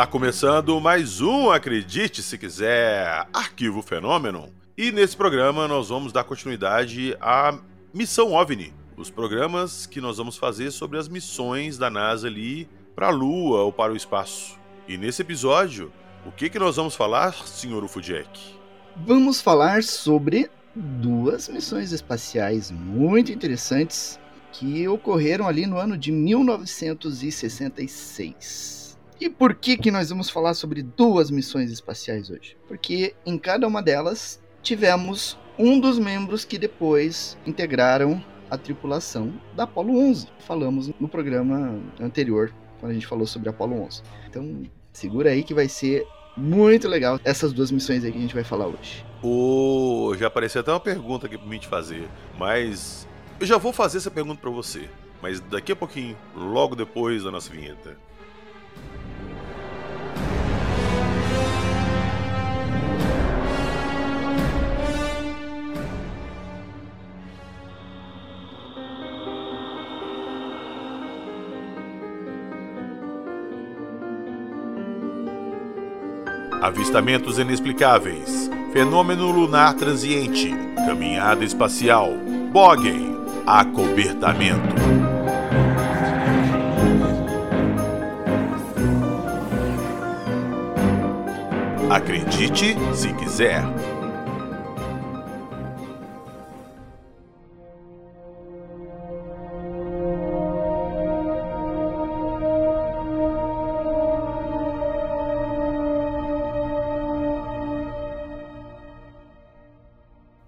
Está começando mais um Acredite Se Quiser Arquivo Fenômeno. E nesse programa nós vamos dar continuidade à Missão OVNI, os programas que nós vamos fazer sobre as missões da NASA ali para a Lua ou para o espaço. E nesse episódio, o que, que nós vamos falar, senhor Ufudjek? Vamos falar sobre duas missões espaciais muito interessantes que ocorreram ali no ano de 1966. E por que que nós vamos falar sobre duas missões espaciais hoje? Porque em cada uma delas tivemos um dos membros que depois integraram a tripulação da Apollo 11. Falamos no programa anterior, quando a gente falou sobre a Apollo 11. Então, segura aí que vai ser muito legal essas duas missões aí que a gente vai falar hoje. Oh, já apareceu até uma pergunta aqui para mim te fazer, mas eu já vou fazer essa pergunta para você, mas daqui a pouquinho, logo depois da nossa vinheta. Avistamentos inexplicáveis, fenômeno lunar transiente, caminhada espacial, bogging, acobertamento. Acredite se quiser.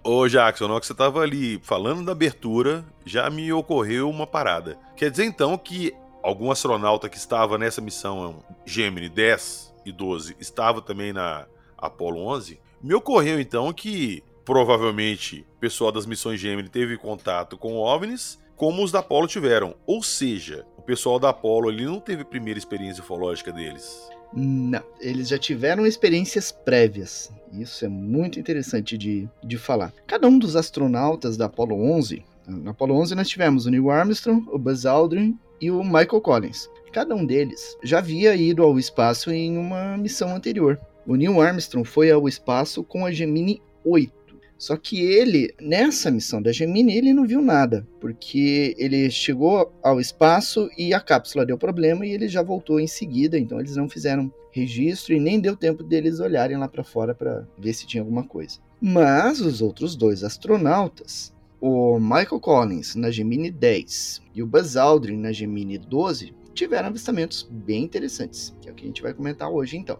Ô Jackson, na hora que você tava ali falando da abertura, já me ocorreu uma parada. Quer dizer então que algum astronauta que estava nessa missão Gemini 10 e 12 estava também na Apollo 11? Me ocorreu então que provavelmente o pessoal das missões Gemini teve contato com OVNIs, como os da Apollo tiveram. Ou seja, o pessoal da Apollo ali não teve primeira experiência ufológica deles. Não, eles já tiveram experiências prévias. Isso é muito interessante de, de falar. Cada um dos astronautas da Apollo 11, na Apollo 11 nós tivemos o Neil Armstrong, o Buzz Aldrin e o Michael Collins. Cada um deles já havia ido ao espaço em uma missão anterior. O Neil Armstrong foi ao espaço com a Gemini 8. Só que ele, nessa missão da Gemini, ele não viu nada, porque ele chegou ao espaço e a cápsula deu problema e ele já voltou em seguida, então eles não fizeram registro e nem deu tempo deles olharem lá para fora para ver se tinha alguma coisa. Mas os outros dois astronautas, o Michael Collins na Gemini 10 e o Buzz Aldrin na Gemini 12, tiveram avistamentos bem interessantes, que é o que a gente vai comentar hoje então.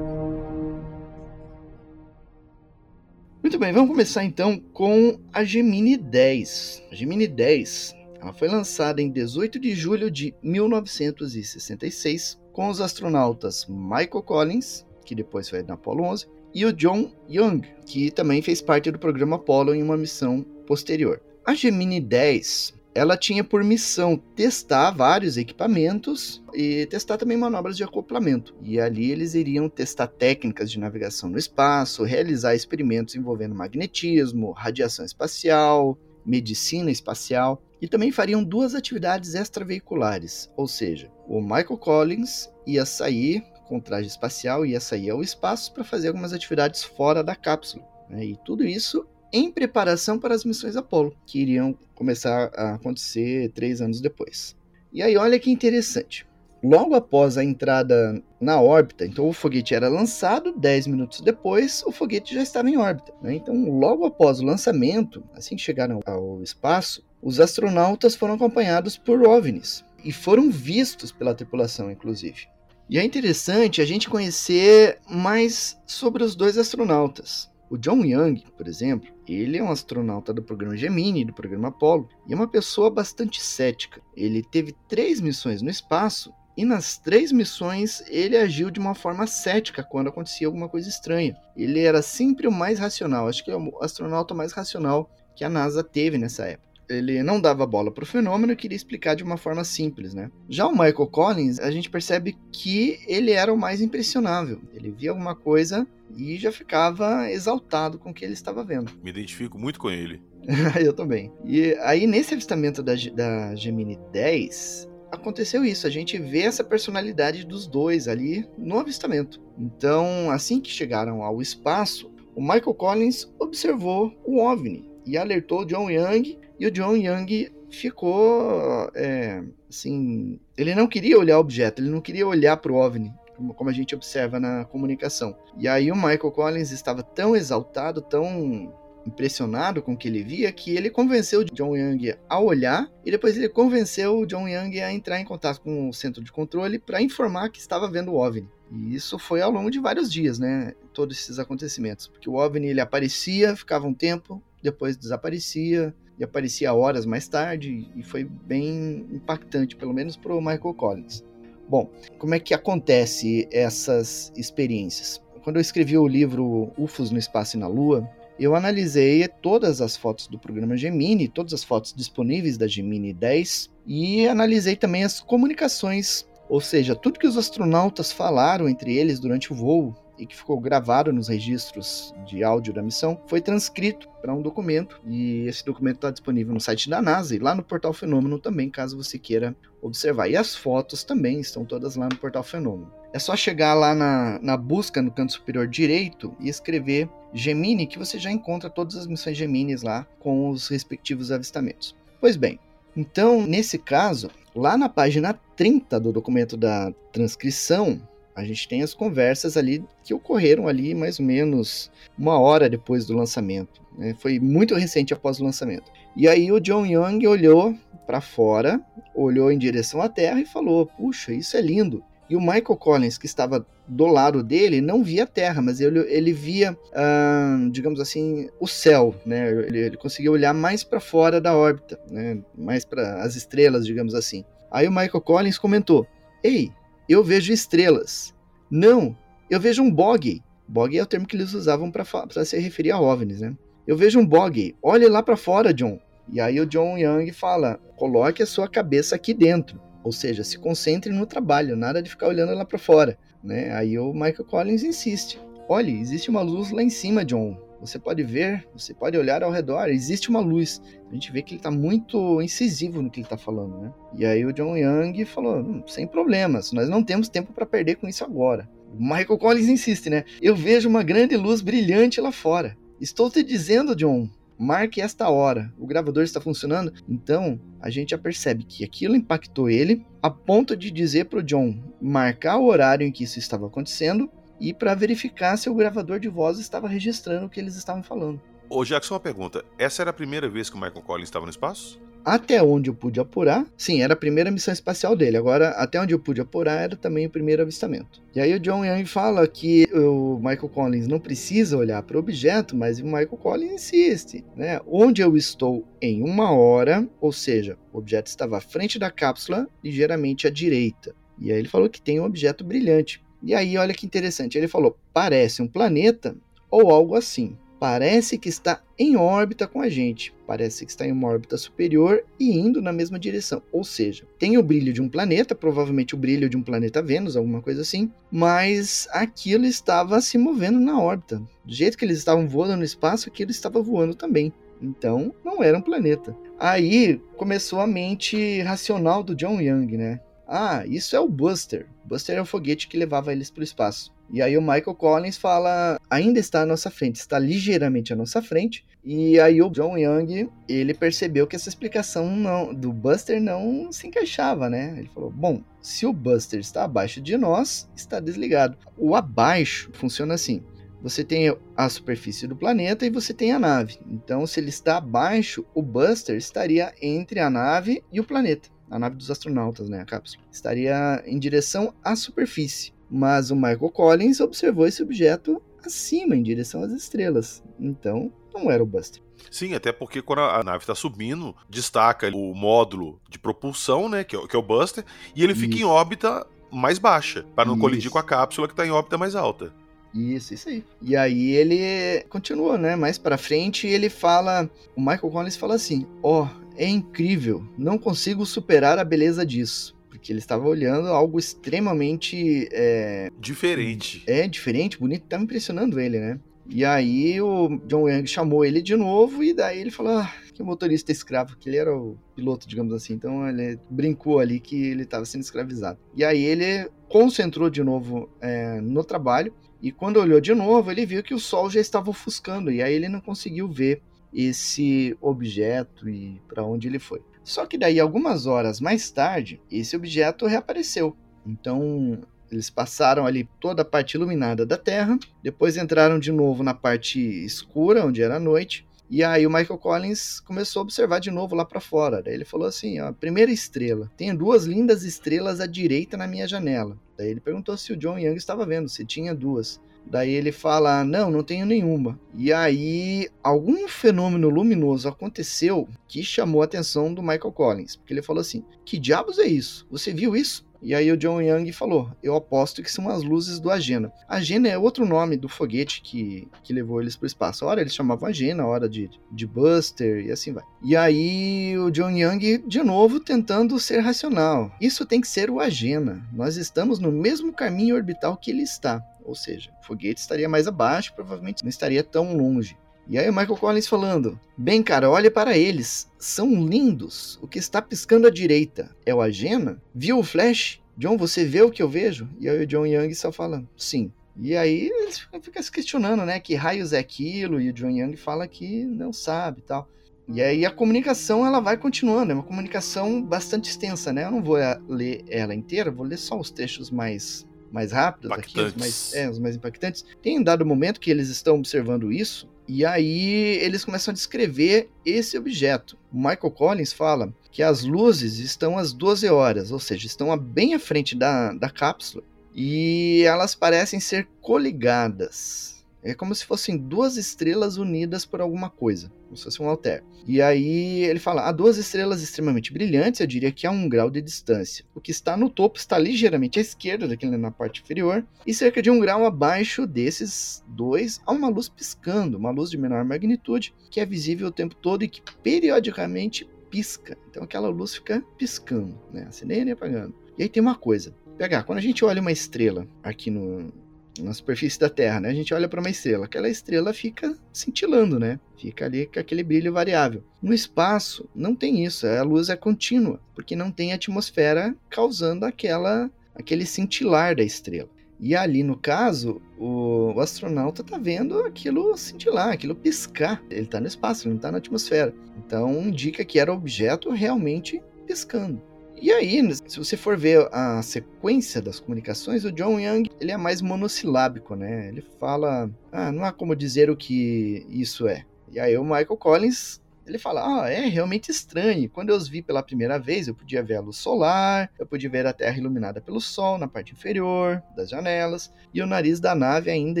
Bem, vamos começar então com a Gemini 10. A Gemini 10 ela foi lançada em 18 de julho de 1966 com os astronautas Michael Collins, que depois foi na Apollo 11, e o John Young, que também fez parte do programa Apollo em uma missão posterior. A Gemini 10 ela tinha por missão testar vários equipamentos e testar também manobras de acoplamento. E ali eles iriam testar técnicas de navegação no espaço, realizar experimentos envolvendo magnetismo, radiação espacial, medicina espacial e também fariam duas atividades extraveiculares, ou seja, o Michael Collins ia sair com traje espacial, ia sair ao espaço para fazer algumas atividades fora da cápsula. Né? E tudo isso em preparação para as missões Apollo, que iriam começar a acontecer três anos depois. E aí, olha que interessante. Logo após a entrada na órbita, então o foguete era lançado, 10 minutos depois o foguete já estava em órbita. Né? Então, logo após o lançamento, assim que chegaram ao espaço, os astronautas foram acompanhados por OVNIs e foram vistos pela tripulação, inclusive. E é interessante a gente conhecer mais sobre os dois astronautas. O John Young, por exemplo, ele é um astronauta do programa Gemini, do programa Apollo, e é uma pessoa bastante cética. Ele teve três missões no espaço e nas três missões ele agiu de uma forma cética quando acontecia alguma coisa estranha. Ele era sempre o mais racional, acho que é o astronauta mais racional que a NASA teve nessa época. Ele não dava bola para o fenômeno e queria explicar de uma forma simples, né? Já o Michael Collins, a gente percebe que ele era o mais impressionável. Ele via alguma coisa e já ficava exaltado com o que ele estava vendo. Me identifico muito com ele. Eu também. E aí, nesse avistamento da, da Gemini 10, aconteceu isso. A gente vê essa personalidade dos dois ali no avistamento. Então, assim que chegaram ao espaço, o Michael Collins observou o OVNI e alertou John Young, e o John Young ficou é, assim. Ele não queria olhar o objeto, ele não queria olhar para o OVNI, como a gente observa na comunicação. E aí o Michael Collins estava tão exaltado, tão impressionado com o que ele via que ele convenceu o John Young a olhar e depois ele convenceu o John Young a entrar em contato com o centro de controle para informar que estava vendo o OVNI. E isso foi ao longo de vários dias, né? Todos esses acontecimentos, porque o OVNI ele aparecia, ficava um tempo, depois desaparecia e aparecia horas mais tarde e foi bem impactante, pelo menos para o Michael Collins. Bom, como é que acontece essas experiências? Quando eu escrevi o livro UFOs no Espaço e na Lua, eu analisei todas as fotos do programa Gemini, todas as fotos disponíveis da Gemini 10 e analisei também as comunicações, ou seja, tudo que os astronautas falaram entre eles durante o voo e que ficou gravado nos registros de áudio da missão foi transcrito para um documento e esse documento está disponível no site da NASA e lá no portal Fenômeno também, caso você queira observar. E as fotos também estão todas lá no portal Fenômeno. É só chegar lá na, na busca no canto superior direito e escrever Gemini, que você já encontra todas as missões Geminis lá com os respectivos avistamentos. Pois bem, então nesse caso, lá na página 30 do documento da transcrição, a gente tem as conversas ali que ocorreram ali mais ou menos uma hora depois do lançamento. Né? Foi muito recente após o lançamento. E aí o John Young olhou para fora, olhou em direção à Terra e falou: Puxa, isso é lindo. E o Michael Collins, que estava do lado dele, não via a Terra, mas ele, ele via, ah, digamos assim, o céu, né? Ele, ele conseguia olhar mais para fora da órbita, né? Mais para as estrelas, digamos assim. Aí o Michael Collins comentou: Ei, eu vejo estrelas. Não, eu vejo um bog. Bog é o termo que eles usavam para se referir a OVNIs, né? Eu vejo um bog. Olhe lá para fora, John. E aí o John Young fala: coloque a sua cabeça aqui dentro. Ou seja, se concentre no trabalho, nada de ficar olhando lá para fora. Né? Aí o Michael Collins insiste: olhe, existe uma luz lá em cima, John. Você pode ver, você pode olhar ao redor, existe uma luz. A gente vê que ele está muito incisivo no que ele está falando, né? E aí o John Young falou: hum, sem problemas, nós não temos tempo para perder com isso agora. O Michael Collins insiste, né? Eu vejo uma grande luz brilhante lá fora. Estou te dizendo, John, marque esta hora. O gravador está funcionando. Então, a gente já percebe que aquilo impactou ele a ponto de dizer para o John marcar o horário em que isso estava acontecendo e para verificar se o gravador de voz estava registrando o que eles estavam falando. Ô Jackson, uma pergunta. Essa era a primeira vez que o Michael Collins estava no espaço? Até onde eu pude apurar, sim, era a primeira missão espacial dele. Agora, até onde eu pude apurar, era também o primeiro avistamento. E aí o John Young fala que o Michael Collins não precisa olhar para o objeto, mas o Michael Collins insiste, né? Onde eu estou em uma hora, ou seja, o objeto estava à frente da cápsula, ligeiramente à direita. E aí ele falou que tem um objeto brilhante. E aí, olha que interessante, ele falou: parece um planeta ou algo assim parece que está em órbita com a gente, parece que está em uma órbita superior e indo na mesma direção. Ou seja, tem o brilho de um planeta, provavelmente o brilho de um planeta Vênus, alguma coisa assim, mas aquilo estava se movendo na órbita. Do jeito que eles estavam voando no espaço, aquilo estava voando também. Então, não era um planeta. Aí começou a mente racional do John Young, né? Ah, isso é o Buster. Buster é o foguete que levava eles para o espaço. E aí o Michael Collins fala, ainda está à nossa frente, está ligeiramente à nossa frente. E aí o John Young, ele percebeu que essa explicação não, do Buster não se encaixava, né? Ele falou, bom, se o Buster está abaixo de nós, está desligado. O abaixo funciona assim. Você tem a superfície do planeta e você tem a nave. Então, se ele está abaixo, o Buster estaria entre a nave e o planeta. A nave dos astronautas, né? A cápsula. Estaria em direção à superfície. Mas o Michael Collins observou esse objeto acima, em direção às estrelas. Então, não era o Buster. Sim, até porque quando a nave está subindo, destaca o módulo de propulsão, né, que é, que é o Buster, e ele fica Isso. em órbita mais baixa, para não Isso. colidir com a cápsula que está em órbita mais alta. Isso, isso aí. E aí ele continua, né? Mais pra frente ele fala. O Michael Collins fala assim: Ó, oh, é incrível, não consigo superar a beleza disso. Porque ele estava olhando algo extremamente. É, diferente. É, diferente, bonito, estava impressionando ele, né? E aí o John Young chamou ele de novo e daí ele falou ah, que o motorista escravo, que ele era o piloto, digamos assim. Então ele brincou ali que ele estava sendo escravizado. E aí ele concentrou de novo é, no trabalho e quando olhou de novo ele viu que o sol já estava ofuscando e aí ele não conseguiu ver esse objeto e para onde ele foi. Só que daí algumas horas mais tarde esse objeto reapareceu. Então eles passaram ali toda a parte iluminada da Terra, depois entraram de novo na parte escura, onde era noite, e aí o Michael Collins começou a observar de novo lá para fora. Daí ele falou assim: ó, primeira estrela. Tenho duas lindas estrelas à direita na minha janela. Daí ele perguntou se o John Young estava vendo, se tinha duas. Daí ele fala: Não, não tenho nenhuma. E aí, algum fenômeno luminoso aconteceu que chamou a atenção do Michael Collins. Porque ele falou assim: Que diabos é isso? Você viu isso? E aí o John Young falou: Eu aposto que são as luzes do Agena. Agena é outro nome do foguete que, que levou eles para o espaço. A hora eles chamavam Agena, a hora de, de Buster e assim vai. E aí o John Young, de novo, tentando ser racional. Isso tem que ser o Agena. Nós estamos no mesmo caminho orbital que ele está. Ou seja, o foguete estaria mais abaixo, provavelmente não estaria tão longe. E aí o Michael Collins falando: Bem, cara, olha para eles. São lindos. O que está piscando à direita é o Agena? Viu o Flash? John, você vê o que eu vejo? E aí o John Young só fala: Sim. E aí eles ficam se questionando, né? Que raios é aquilo? E o John Young fala que não sabe e tal. E aí a comunicação ela vai continuando, é uma comunicação bastante extensa, né? Eu não vou ler ela inteira, vou ler só os trechos mais mais rápidos aqui, os mais, é, os mais impactantes. Tem um dado momento que eles estão observando isso, e aí eles começam a descrever esse objeto. O Michael Collins fala que as luzes estão às 12 horas, ou seja, estão bem à frente da, da cápsula, e elas parecem ser coligadas. É como se fossem duas estrelas unidas por alguma coisa, como se fosse um alter. E aí ele fala: há duas estrelas extremamente brilhantes, eu diria que a um grau de distância. O que está no topo está ligeiramente à esquerda, daquele na parte inferior, e cerca de um grau abaixo desses dois há uma luz piscando, uma luz de menor magnitude, que é visível o tempo todo e que periodicamente pisca. Então aquela luz fica piscando, né? Acendendo e apagando. E aí tem uma coisa. Pegar, quando a gente olha uma estrela aqui no, na superfície da Terra, né? A gente olha para uma estrela, aquela estrela fica cintilando, né? Fica ali com aquele brilho variável. No espaço não tem isso, a luz é contínua, porque não tem atmosfera causando aquela aquele cintilar da estrela. E ali, no caso, o, o astronauta está vendo aquilo cintilar, aquilo piscar. Ele está no espaço, ele não está na atmosfera. Então, indica que era objeto realmente piscando. E aí, se você for ver a sequência das comunicações, o John Young ele é mais monossilábico, né? Ele fala, ah, não há como dizer o que isso é. E aí o Michael Collins ele fala: Ah, é realmente estranho. Quando eu os vi pela primeira vez, eu podia ver a luz solar, eu podia ver a Terra iluminada pelo Sol na parte inferior das janelas, e o nariz da nave ainda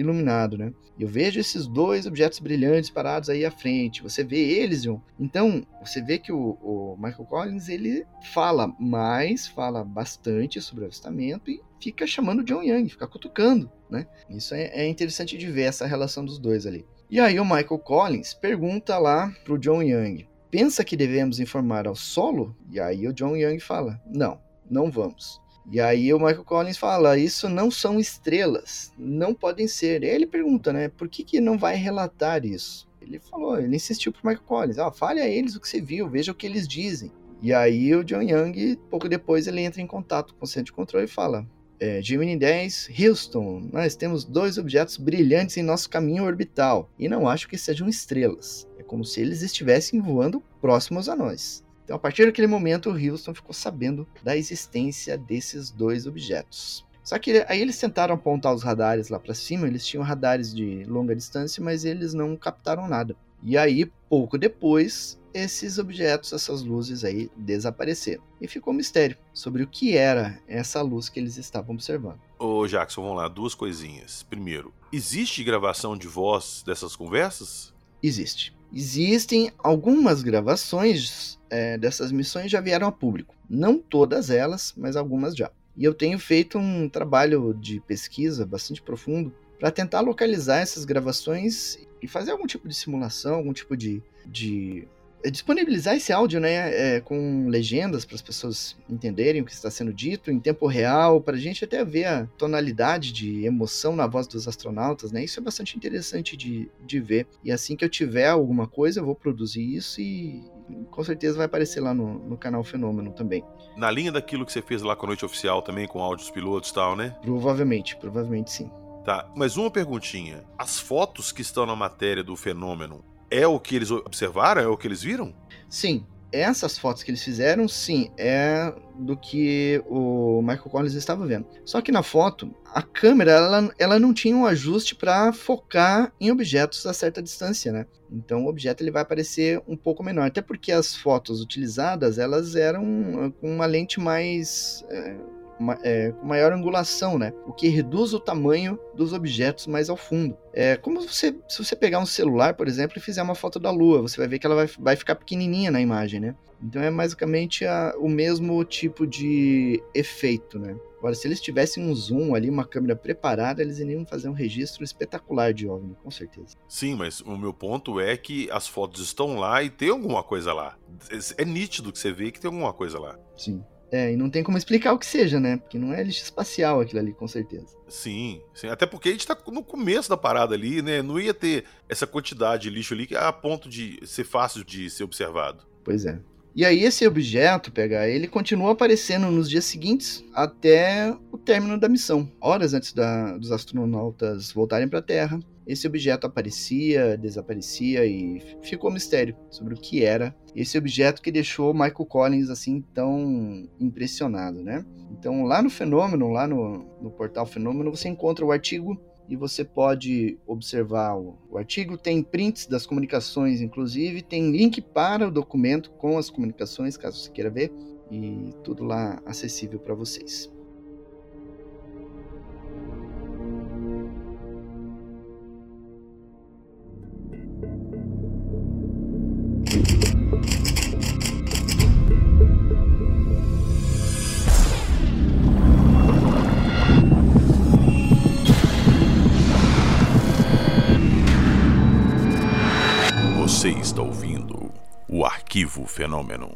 iluminado, né? Eu vejo esses dois objetos brilhantes parados aí à frente. Você vê eles. Então, você vê que o, o Michael Collins ele fala mais, fala bastante sobre o avistamento e fica chamando John Young, fica cutucando, né? Isso é, é interessante de ver essa relação dos dois ali. E aí o Michael Collins pergunta lá pro John Young: pensa que devemos informar ao solo? E aí o John Young fala: não, não vamos. E aí o Michael Collins fala: Isso não são estrelas, não podem ser. E aí ele pergunta, né? Por que, que não vai relatar isso? Ele falou, ele insistiu pro Michael Collins: Ah, fale a eles o que você viu, veja o que eles dizem. E aí o John Young, pouco depois, ele entra em contato com o centro de controle e fala: é, Gemini 10, Houston, nós temos dois objetos brilhantes em nosso caminho orbital e não acho que sejam estrelas. É como se eles estivessem voando próximos a nós. Então, a partir daquele momento, o Houston ficou sabendo da existência desses dois objetos. Só que aí eles tentaram apontar os radares lá para cima, eles tinham radares de longa distância, mas eles não captaram nada. E aí, pouco depois, esses objetos, essas luzes aí desapareceram. E ficou um mistério sobre o que era essa luz que eles estavam observando. Ô Jackson, vamos lá, duas coisinhas. Primeiro, existe gravação de voz dessas conversas? Existe. Existem algumas gravações é, dessas missões já vieram a público. Não todas elas, mas algumas já. E eu tenho feito um trabalho de pesquisa bastante profundo para tentar localizar essas gravações e fazer algum tipo de simulação, algum tipo de, de disponibilizar esse áudio, né, é, com legendas para as pessoas entenderem o que está sendo dito em tempo real, para a gente até ver a tonalidade de emoção na voz dos astronautas, né? Isso é bastante interessante de, de ver. E assim que eu tiver alguma coisa, eu vou produzir isso e com certeza vai aparecer lá no, no canal Fenômeno também. Na linha daquilo que você fez lá com a Noite Oficial também, com áudios pilotos e tal, né? Provavelmente, provavelmente sim. Tá, mas uma perguntinha. As fotos que estão na matéria do fenômeno, é o que eles observaram? É o que eles viram? Sim. Essas fotos que eles fizeram, sim, é do que o Michael Collins estava vendo. Só que na foto, a câmera ela, ela não tinha um ajuste para focar em objetos a certa distância, né? Então o objeto ele vai aparecer um pouco menor, até porque as fotos utilizadas elas eram com uma lente mais é, é, com maior angulação, né? O que reduz o tamanho dos objetos mais ao fundo. É como você, se você pegar um celular, por exemplo, e fizer uma foto da Lua, você vai ver que ela vai, vai ficar pequenininha na imagem, né? Então é basicamente a, o mesmo tipo de efeito, né? Agora, se eles tivessem um zoom ali, uma câmera preparada, eles iriam fazer um registro espetacular de OVNI, com certeza. Sim, mas o meu ponto é que as fotos estão lá e tem alguma coisa lá. É nítido que você vê que tem alguma coisa lá. Sim. É, e não tem como explicar o que seja, né? Porque não é lixo espacial aquilo ali, com certeza. Sim, sim. Até porque a gente tá no começo da parada ali, né? Não ia ter essa quantidade de lixo ali a ponto de ser fácil de ser observado. Pois é. E aí esse objeto, pegar, ele continua aparecendo nos dias seguintes até o término da missão, horas antes da, dos astronautas voltarem para a Terra. Esse objeto aparecia, desaparecia e ficou um mistério sobre o que era esse objeto que deixou Michael Collins assim tão impressionado, né? Então lá no Fenômeno, lá no, no portal Fenômeno, você encontra o artigo e você pode observar o, o, artigo. Tem prints das comunicações, inclusive, tem link para o documento com as comunicações, caso você queira ver, e tudo lá acessível para vocês. Arquivo fenômeno.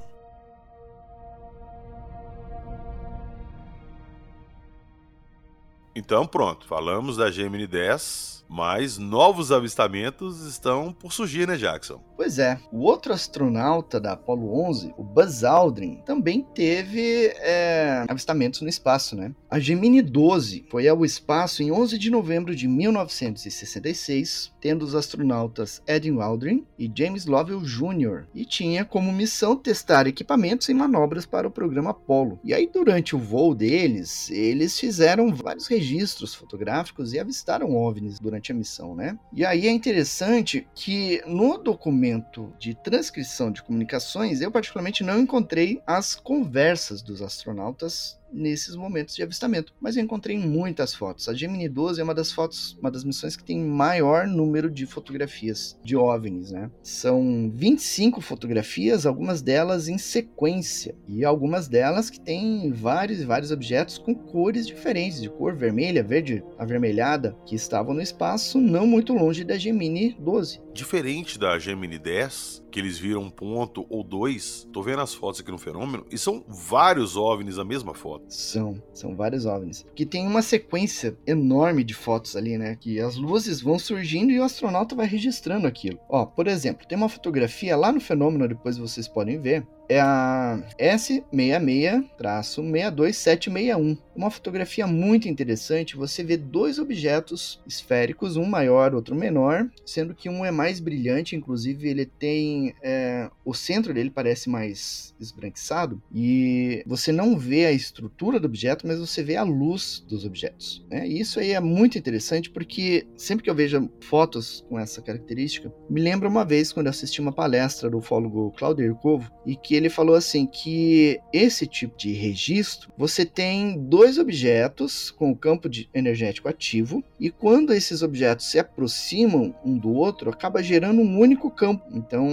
Então pronto, falamos da Gemini 10, mas novos avistamentos estão por surgir, né, Jackson? Pois é. O outro astronauta da Apollo 11, o Buzz Aldrin, também teve é, avistamentos no espaço, né? A Gemini 12 foi ao espaço em 11 de novembro de 1966, tendo os astronautas Edwin Aldrin e James Lovell Jr. e tinha como missão testar equipamentos e manobras para o programa Apollo. E aí durante o voo deles, eles fizeram vários registros fotográficos e avistaram OVNIs durante a missão, né? E aí é interessante que no documento de transcrição de comunicações, eu particularmente não encontrei as conversas dos astronautas nesses momentos de avistamento. Mas eu encontrei muitas fotos. A Gemini 12 é uma das fotos, uma das missões que tem maior número de fotografias de OVNIs, né? São 25 fotografias, algumas delas em sequência, e algumas delas que têm vários e vários objetos com cores diferentes, de cor vermelha, verde avermelhada, que estavam no espaço não muito longe da Gemini 12. Diferente da Gemini 10, que eles viram um ponto ou dois. Tô vendo as fotos aqui no fenômeno e são vários OVNIs a mesma foto. São, são vários OVNIs. Que tem uma sequência enorme de fotos ali, né? Que as luzes vão surgindo e o astronauta vai registrando aquilo. Ó, por exemplo, tem uma fotografia lá no fenômeno, depois vocês podem ver, é a S66-62761. Uma fotografia muito interessante. Você vê dois objetos esféricos, um maior, outro menor, sendo que um é mais brilhante, inclusive ele tem. É, o centro dele parece mais esbranquiçado e você não vê a estrutura do objeto, mas você vê a luz dos objetos. Né? E isso aí é muito interessante porque sempre que eu vejo fotos com essa característica, me lembra uma vez quando eu assisti uma palestra do ufólogo Claudio Ircovo e que ele falou assim que esse tipo de registro, você tem dois objetos com o campo energético ativo e quando esses objetos se aproximam um do outro, acaba gerando um único campo. Então,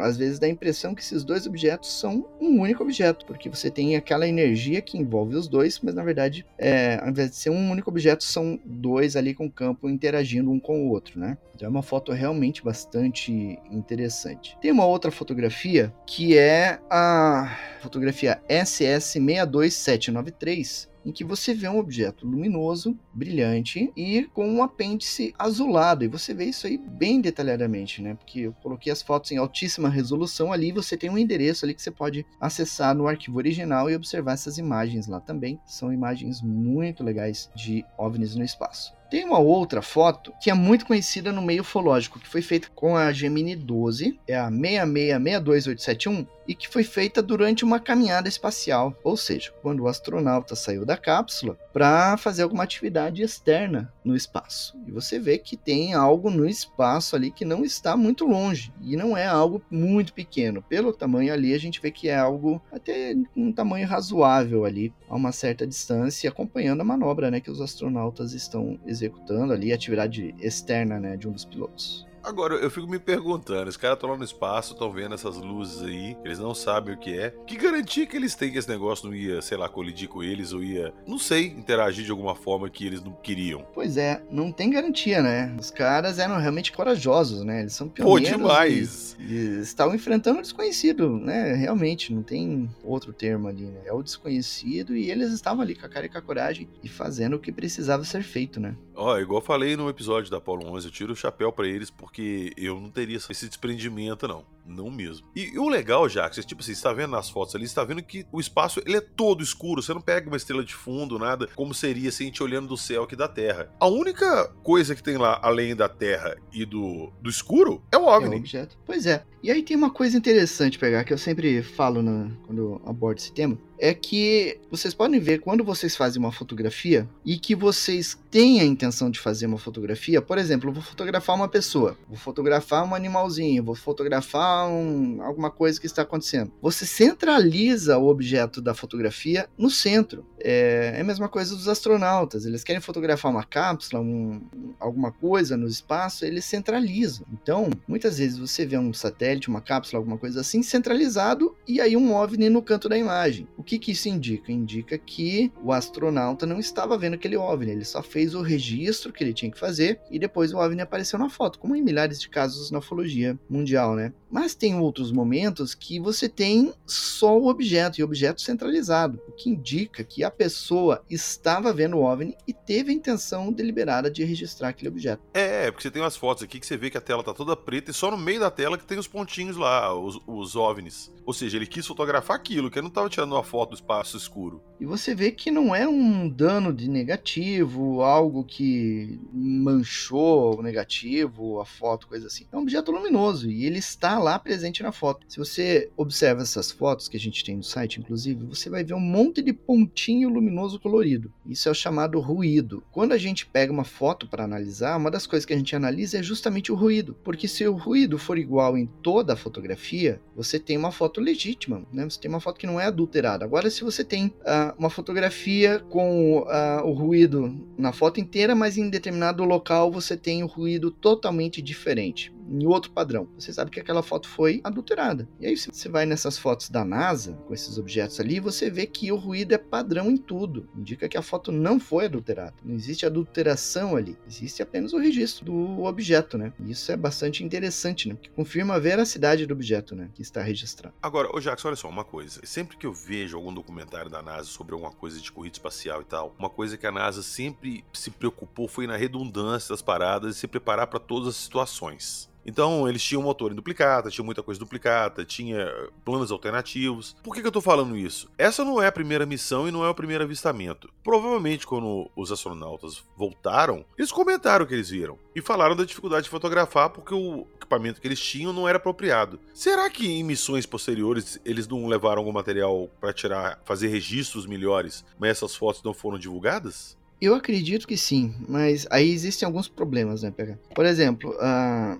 às vezes dá a impressão que esses dois objetos são um único objeto, porque você tem aquela energia que envolve os dois, mas na verdade, é, ao invés de ser um único objeto, são dois ali com o campo interagindo um com o outro, né? Então é uma foto realmente bastante interessante. Tem uma outra fotografia que é a fotografia SS62793, em que você vê um objeto luminoso, brilhante e com um apêndice azulado. E você vê isso aí bem detalhadamente, né? Porque eu coloquei as fotos em altíssima resolução ali, você tem um endereço ali que você pode acessar no arquivo original e observar essas imagens lá também. São imagens muito legais de OVNIs no espaço. Tem uma outra foto que é muito conhecida no meio ufológico, que foi feita com a Gemini 12, é a 6662871, e que foi feita durante uma caminhada espacial, ou seja, quando o astronauta saiu da cápsula para fazer alguma atividade externa no espaço. E você vê que tem algo no espaço ali que não está muito longe e não é algo muito pequeno. Pelo tamanho ali, a gente vê que é algo até um tamanho razoável ali, a uma certa distância, acompanhando a manobra, né, que os astronautas estão executando ali, atividade externa, né, de um dos pilotos. Agora, eu fico me perguntando, os caras estão lá no espaço, estão vendo essas luzes aí, eles não sabem o que é. Que garantia que eles têm que esse negócio não ia, sei lá, colidir com eles ou ia, não sei, interagir de alguma forma que eles não queriam? Pois é, não tem garantia, né? Os caras eram realmente corajosos, né? Eles são pioneiros. Pô, demais! E, e estavam enfrentando o desconhecido, né? Realmente, não tem outro termo ali, né? É o desconhecido e eles estavam ali com a cara e com a coragem e fazendo o que precisava ser feito, né? Ó, igual eu falei no episódio da Apollo 11, eu tiro o chapéu para eles porque eu não teria esse desprendimento, não. Não mesmo. E, e o legal, Jax, é tipo assim, você tá vendo nas fotos ali, você tá vendo que o espaço ele é todo escuro. Você não pega uma estrela de fundo, nada, como seria se a gente olhando do céu aqui da Terra. A única coisa que tem lá, além da Terra e do, do escuro, é o OVNI. É o objeto. Pois é. E aí tem uma coisa interessante pegar, que eu sempre falo na, quando eu abordo esse tema é que vocês podem ver quando vocês fazem uma fotografia e que vocês têm a intenção de fazer uma fotografia, por exemplo, eu vou fotografar uma pessoa, vou fotografar um animalzinho, vou fotografar um, alguma coisa que está acontecendo. Você centraliza o objeto da fotografia no centro. É, é a mesma coisa dos astronautas, eles querem fotografar uma cápsula, um, alguma coisa no espaço, eles centralizam. Então, muitas vezes você vê um satélite, uma cápsula, alguma coisa assim, centralizado e aí um OVNI no canto da imagem. O que, que isso indica? Indica que o astronauta não estava vendo aquele OVNI, ele só fez o registro que ele tinha que fazer e depois o OVNI apareceu na foto, como em milhares de casos na ufologia mundial, né? Mas tem outros momentos que você tem só o objeto e objeto centralizado, o que indica que a pessoa estava vendo o OVNI e teve a intenção deliberada de registrar aquele objeto. É, porque você tem umas fotos aqui que você vê que a tela tá toda preta e só no meio da tela que tem os pontinhos lá, os, os OVNIs. Ou seja, ele quis fotografar aquilo, que ele não estava tirando uma foto do espaço escuro. E você vê que não é um dano de negativo, algo que manchou o negativo, a foto, coisa assim. É um objeto luminoso e ele está lá presente na foto. Se você observa essas fotos que a gente tem no site, inclusive, você vai ver um monte de pontinho luminoso colorido. Isso é o chamado ruído. Quando a gente pega uma foto para analisar, uma das coisas que a gente analisa é justamente o ruído, porque se o ruído for igual em toda a fotografia, você tem uma foto legítima, né? Você tem uma foto que não é adulterada. Agora, se você tem uh, uma fotografia com uh, o ruído na foto inteira, mas em determinado local você tem o ruído totalmente diferente em outro padrão. Você sabe que aquela foto foi adulterada. E aí, se você vai nessas fotos da NASA, com esses objetos ali, você vê que o ruído é padrão em tudo. Indica que a foto não foi adulterada. Não existe adulteração ali. Existe apenas o registro do objeto, né? E isso é bastante interessante, né? Porque confirma a veracidade do objeto, né? Que está registrado. Agora, ô Jackson, olha só, uma coisa. Sempre que eu vejo algum documentário da NASA sobre alguma coisa de corrida espacial e tal, uma coisa que a NASA sempre se preocupou foi na redundância das paradas e se preparar para todas as situações. Então, eles tinham motor em duplicata, tinha muita coisa duplicata, tinha planos alternativos. Por que, que eu tô falando isso? Essa não é a primeira missão e não é o primeiro avistamento. Provavelmente, quando os astronautas voltaram, eles comentaram o que eles viram e falaram da dificuldade de fotografar porque o equipamento que eles tinham não era apropriado. Será que em missões posteriores eles não levaram algum material para tirar, fazer registros melhores, mas essas fotos não foram divulgadas? Eu acredito que sim, mas aí existem alguns problemas, né, PH? Por exemplo,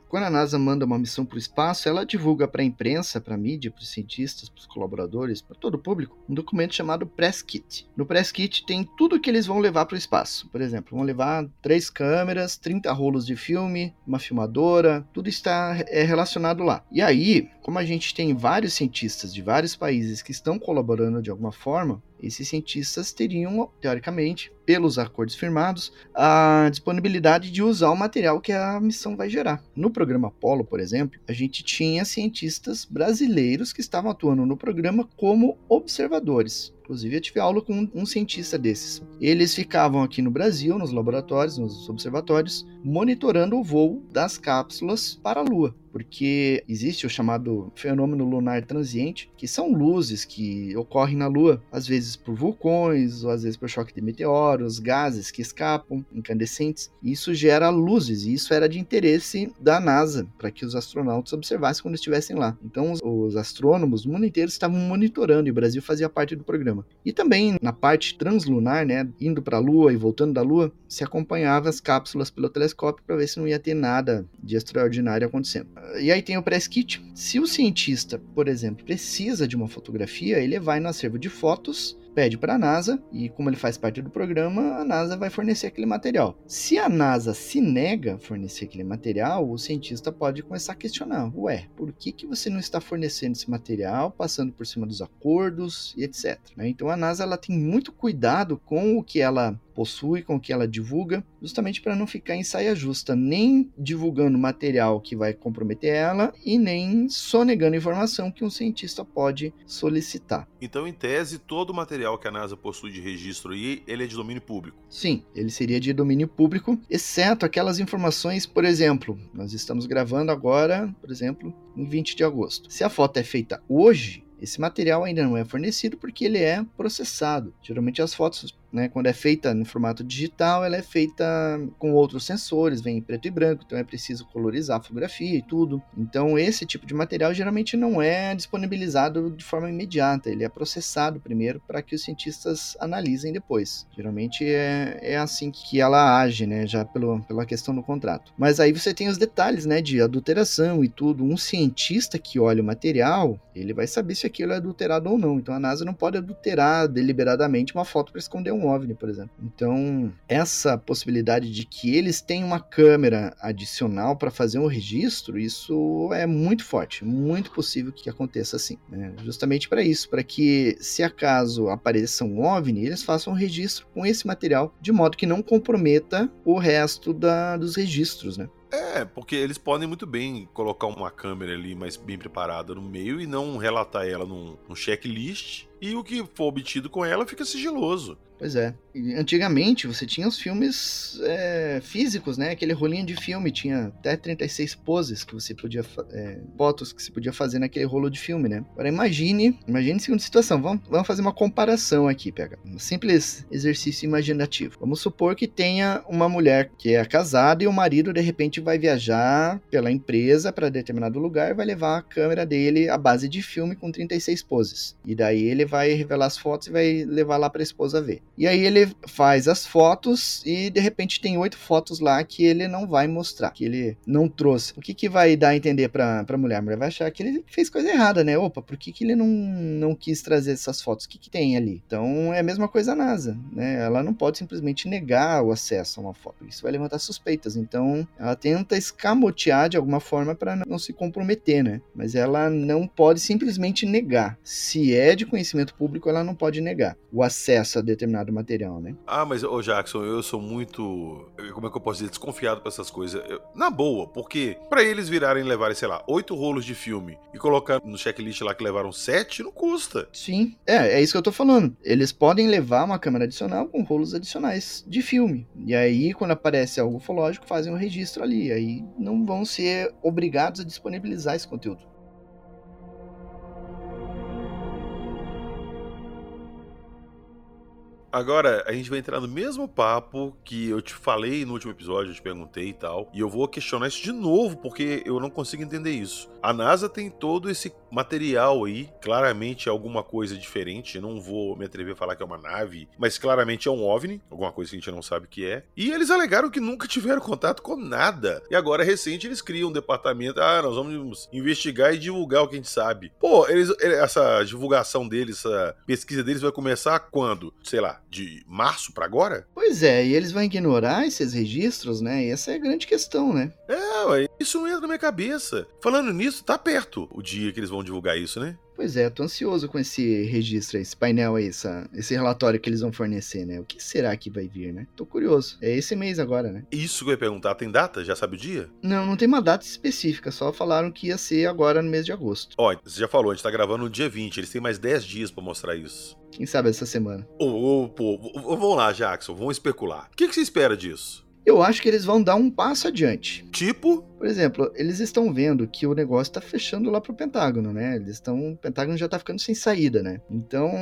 quando a NASA manda uma missão para o espaço, ela divulga para a imprensa, para a mídia, para os cientistas, para os colaboradores, para todo o público, um documento chamado Press Kit. No Press Kit tem tudo que eles vão levar para o espaço. Por exemplo, vão levar três câmeras, 30 rolos de filme, uma filmadora, tudo está é, relacionado lá. E aí, como a gente tem vários cientistas de vários países que estão colaborando de alguma forma, esses cientistas teriam, teoricamente, pelos acordos firmados, a disponibilidade de usar o material que a missão vai gerar. No programa Apollo, por exemplo, a gente tinha cientistas brasileiros que estavam atuando no programa como observadores. Inclusive, eu tive aula com um cientista desses. Eles ficavam aqui no Brasil, nos laboratórios, nos observatórios, monitorando o voo das cápsulas para a Lua porque existe o chamado fenômeno lunar transiente, que são luzes que ocorrem na Lua, às vezes por vulcões, ou às vezes por choque de meteoros, gases que escapam, incandescentes. Isso gera luzes, e isso era de interesse da NASA, para que os astronautas observassem quando estivessem lá. Então, os astrônomos do mundo inteiro estavam monitorando, e o Brasil fazia parte do programa. E também na parte translunar, né, indo para a Lua e voltando da Lua, se acompanhava as cápsulas pelo telescópio para ver se não ia ter nada de extraordinário acontecendo. E aí tem o press kit. Se o cientista, por exemplo, precisa de uma fotografia, ele vai no acervo de fotos pede para a NASA e como ele faz parte do programa, a NASA vai fornecer aquele material. Se a NASA se nega a fornecer aquele material, o cientista pode começar a questionar: ué, por que, que você não está fornecendo esse material, passando por cima dos acordos e etc. Né? Então a NASA ela tem muito cuidado com o que ela possui, com o que ela divulga, justamente para não ficar em saia justa, nem divulgando material que vai comprometer ela e nem sonegando informação que um cientista pode solicitar. Então, em tese, todo o material que a NASA possui de registro aí, ele é de domínio público? Sim, ele seria de domínio público, exceto aquelas informações, por exemplo, nós estamos gravando agora, por exemplo, em 20 de agosto. Se a foto é feita hoje, esse material ainda não é fornecido porque ele é processado. Geralmente as fotos né? Quando é feita no formato digital, ela é feita com outros sensores, vem em preto e branco, então é preciso colorizar a fotografia e tudo. Então esse tipo de material geralmente não é disponibilizado de forma imediata, ele é processado primeiro para que os cientistas analisem depois. Geralmente é, é assim que ela age, né? Já pelo, pela questão do contrato. Mas aí você tem os detalhes, né? De adulteração e tudo. Um cientista que olha o material, ele vai saber se aquilo é adulterado ou não. Então a NASA não pode adulterar deliberadamente uma foto para esconder um OVNI, por exemplo. Então, essa possibilidade de que eles tenham uma câmera adicional para fazer um registro, isso é muito forte, muito possível que aconteça assim. Né? Justamente para isso, para que se acaso apareça um OVNI, eles façam um registro com esse material, de modo que não comprometa o resto da, dos registros, né? É, porque eles podem muito bem colocar uma câmera ali mais bem preparada no meio e não relatar ela num, num checklist. E o que for obtido com ela fica sigiloso. Pois é. Antigamente você tinha os filmes é, físicos, né? Aquele rolinho de filme tinha até 36 poses que você podia é, fotos que você podia fazer naquele rolo de filme, né? Agora imagine, imagine a segunda situação. Vamos, vamos fazer uma comparação aqui, pega. Um simples exercício imaginativo. Vamos supor que tenha uma mulher que é casada e o marido de repente vai viajar pela empresa para determinado lugar vai levar a câmera dele à base de filme com 36 poses. E daí ele vai revelar as fotos e vai levar lá para a esposa ver. E aí ele faz as fotos e de repente tem oito fotos lá que ele não vai mostrar, que ele não trouxe. O que, que vai dar a entender pra, pra mulher? A mulher vai achar que ele fez coisa errada, né? Opa, por que, que ele não, não quis trazer essas fotos? O que, que tem ali? Então é a mesma coisa a NASA, né? Ela não pode simplesmente negar o acesso a uma foto. Isso vai levantar suspeitas. Então ela tenta escamotear de alguma forma para não se comprometer, né? Mas ela não pode simplesmente negar. Se é de conhecimento público, ela não pode negar o acesso a determinado material, né? Ah, mas, ô Jackson, eu sou muito. Como é que eu posso dizer? Desconfiado pra essas coisas. Eu, na boa, porque para eles virarem e levarem, sei lá, oito rolos de filme e colocar no checklist lá que levaram sete, não custa. Sim, é, é isso que eu tô falando. Eles podem levar uma câmera adicional com rolos adicionais de filme. E aí, quando aparece algo ufológico, fazem um registro ali. Aí não vão ser obrigados a disponibilizar esse conteúdo. Agora, a gente vai entrar no mesmo papo que eu te falei no último episódio, eu te perguntei e tal. E eu vou questionar isso de novo, porque eu não consigo entender isso. A NASA tem todo esse material aí, claramente é alguma coisa diferente. Não vou me atrever a falar que é uma nave, mas claramente é um OVNI, alguma coisa que a gente não sabe o que é. E eles alegaram que nunca tiveram contato com nada. E agora, recente, eles criam um departamento. Ah, nós vamos investigar e divulgar o que a gente sabe. Pô, eles, essa divulgação deles, essa pesquisa deles vai começar quando? Sei lá, de março para agora? Pois é, e eles vão ignorar esses registros, né? E essa é a grande questão, né? É, ué, isso não entra na minha cabeça. Falando nisso, tá perto o dia que eles vão divulgar isso, né? Pois é, tô ansioso com esse registro, esse painel aí, essa, esse relatório que eles vão fornecer, né? O que será que vai vir, né? Tô curioso. É esse mês agora, né? Isso que eu ia perguntar, tem data? Já sabe o dia? Não, não tem uma data específica, só falaram que ia ser agora no mês de agosto. Ó, você já falou, a gente tá gravando no dia 20, eles têm mais 10 dias para mostrar isso. Quem sabe essa semana. Ô, ô, pô, vamos lá, Jackson, vamos especular. O que, que você espera disso? Eu acho que eles vão dar um passo adiante. Tipo? Por exemplo, eles estão vendo que o negócio está fechando lá pro Pentágono, né? Eles estão, o Pentágono já está ficando sem saída, né? Então,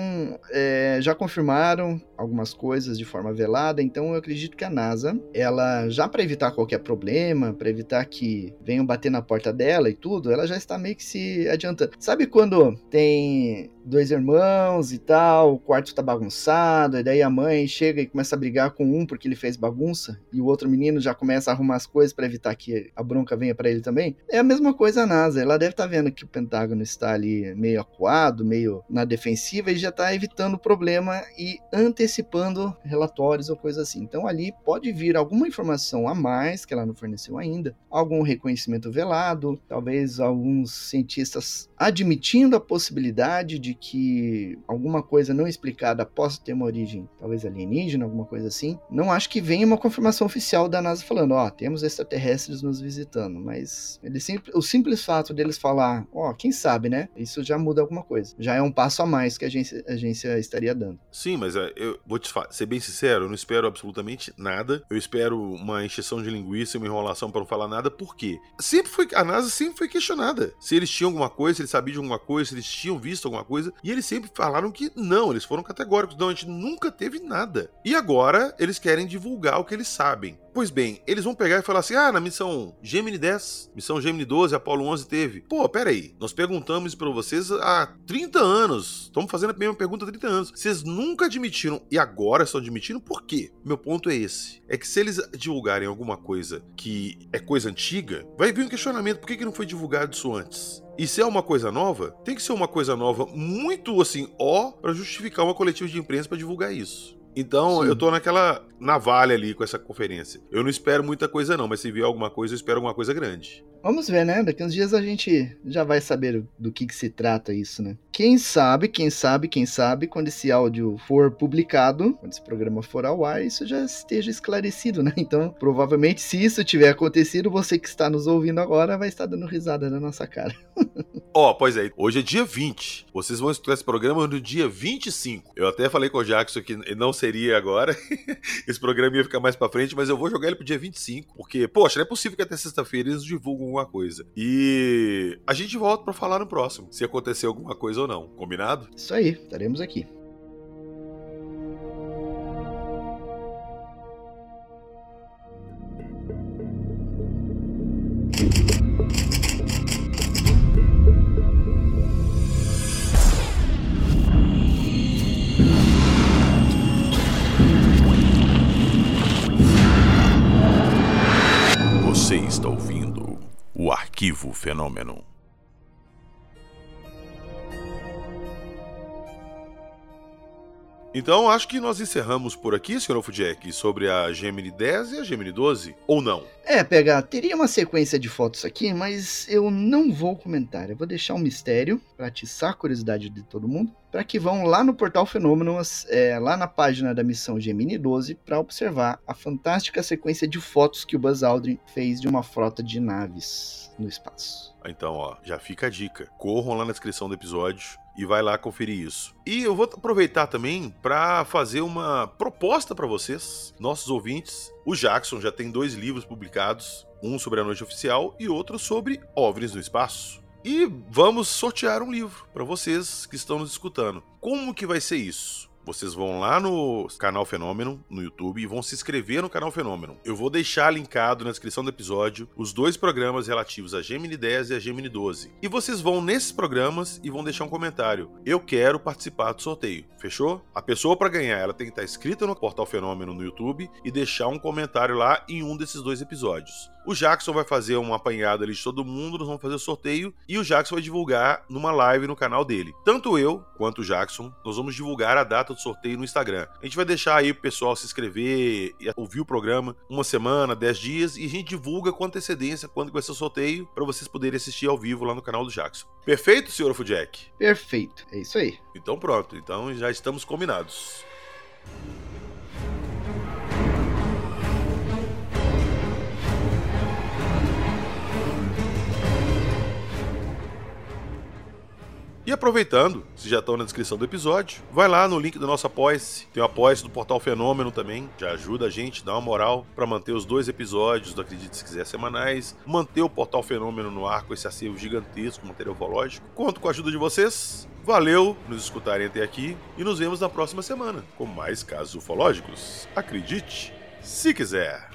é, já confirmaram algumas coisas de forma velada. Então, eu acredito que a NASA, ela já para evitar qualquer problema, para evitar que venham bater na porta dela e tudo, ela já está meio que se adiantando. Sabe quando tem dois irmãos e tal, o quarto tá bagunçado, e daí a mãe chega e começa a brigar com um porque ele fez bagunça, e o outro menino já começa a arrumar as coisas para evitar que a bronca venha para ele também? É a mesma coisa a NASA, ela deve estar tá vendo que o Pentágono está ali meio acuado, meio na defensiva e já está evitando o problema e antecipando relatórios ou coisa assim. Então ali pode vir alguma informação a mais que ela não forneceu ainda, algum reconhecimento velado, talvez alguns cientistas admitindo a possibilidade de que alguma coisa não explicada possa ter uma origem, talvez alienígena, alguma coisa assim. Não acho que venha uma confirmação oficial da NASA falando, ó, oh, temos extraterrestres nos visitando, mas ele sempre, o simples fato deles falar, ó, oh, quem sabe, né? Isso já muda alguma coisa. Já é um passo a mais que a agência, a agência estaria dando. Sim, mas é, eu vou te ser bem sincero, eu não espero absolutamente nada. Eu espero uma encheção de linguiça, uma enrolação para não falar nada, por quê? Sempre foi a NASA sempre foi questionada. Se eles tinham alguma coisa, se eles sabiam de alguma coisa, se eles tinham visto alguma coisa, e eles sempre falaram que não, eles foram categóricos, não, a gente nunca teve nada. E agora eles querem divulgar o que eles sabem. Pois bem, eles vão pegar e falar assim: ah, na missão Gemini 10, missão Gemini 12, Apollo 11 teve. Pô, pera aí, nós perguntamos pra vocês há 30 anos. Estamos fazendo a mesma pergunta há 30 anos. Vocês nunca admitiram e agora estão admitindo por quê? Meu ponto é esse: é que se eles divulgarem alguma coisa que é coisa antiga, vai vir um questionamento: por que, que não foi divulgado isso antes? E se é uma coisa nova, tem que ser uma coisa nova muito assim, ó, para justificar uma coletiva de imprensa para divulgar isso. Então, Sim. eu tô naquela navalha ali com essa conferência. Eu não espero muita coisa não, mas se vier alguma coisa, eu espero alguma coisa grande. Vamos ver, né? Daqui uns dias a gente já vai saber do que, que se trata isso, né? Quem sabe, quem sabe, quem sabe, quando esse áudio for publicado, quando esse programa for ao ar, isso já esteja esclarecido, né? Então, provavelmente, se isso tiver acontecido, você que está nos ouvindo agora vai estar dando risada na nossa cara. Ó, oh, pois é, hoje é dia 20. Vocês vão escutar esse programa no dia 25. Eu até falei com o Jackson que não seria agora. esse programa ia ficar mais pra frente, mas eu vou jogar ele pro dia 25. Porque, poxa, não é possível que até sexta-feira eles divulgam alguma coisa. E a gente volta para falar no próximo, se acontecer alguma coisa ou não. Combinado? Isso aí, estaremos aqui. Fenômeno. Então, acho que nós encerramos por aqui, Sr. Jack, sobre a Gemini 10 e a Gemini 12, ou não? É, pegar, teria uma sequência de fotos aqui, mas eu não vou comentar. Eu vou deixar um mistério para atiçar a curiosidade de todo mundo, para que vão lá no portal Fenômenos, é, lá na página da missão Gemini 12, para observar a fantástica sequência de fotos que o Buzz Aldrin fez de uma frota de naves no espaço. Então, ó, já fica a dica. Corram lá na descrição do episódio e vai lá conferir isso. E eu vou aproveitar também para fazer uma proposta para vocês, nossos ouvintes. O Jackson já tem dois livros publicados, um sobre a noite oficial e outro sobre OVNIs no espaço. E vamos sortear um livro para vocês que estão nos escutando. Como que vai ser isso? Vocês vão lá no canal Fenômeno, no YouTube, e vão se inscrever no canal Fenômeno. Eu vou deixar linkado na descrição do episódio os dois programas relativos a Gemini 10 e a Gemini 12. E vocês vão nesses programas e vão deixar um comentário. Eu quero participar do sorteio. Fechou? A pessoa para ganhar, ela tem que estar inscrita no Portal Fenômeno no YouTube e deixar um comentário lá em um desses dois episódios. O Jackson vai fazer uma apanhada ali de todo mundo, nós vamos fazer o sorteio e o Jackson vai divulgar numa live no canal dele. Tanto eu quanto o Jackson, nós vamos divulgar a data do sorteio no Instagram. A gente vai deixar aí o pessoal se inscrever e ouvir o programa uma semana, dez dias e a gente divulga com antecedência quando vai ser o sorteio para vocês poderem assistir ao vivo lá no canal do Jackson. Perfeito, senhor Fujack? Perfeito, é isso aí. Então pronto, então já estamos combinados. E aproveitando, se já estão na descrição do episódio, vai lá no link do nosso Apoia-se. Tem o Apoia-se do Portal Fenômeno também, já ajuda a gente, dá uma moral para manter os dois episódios do Acredite Se Quiser semanais, manter o Portal Fenômeno no ar com esse acervo gigantesco material ufológico. Conto com a ajuda de vocês. Valeu nos escutarem até aqui e nos vemos na próxima semana com mais casos ufológicos. Acredite, se quiser.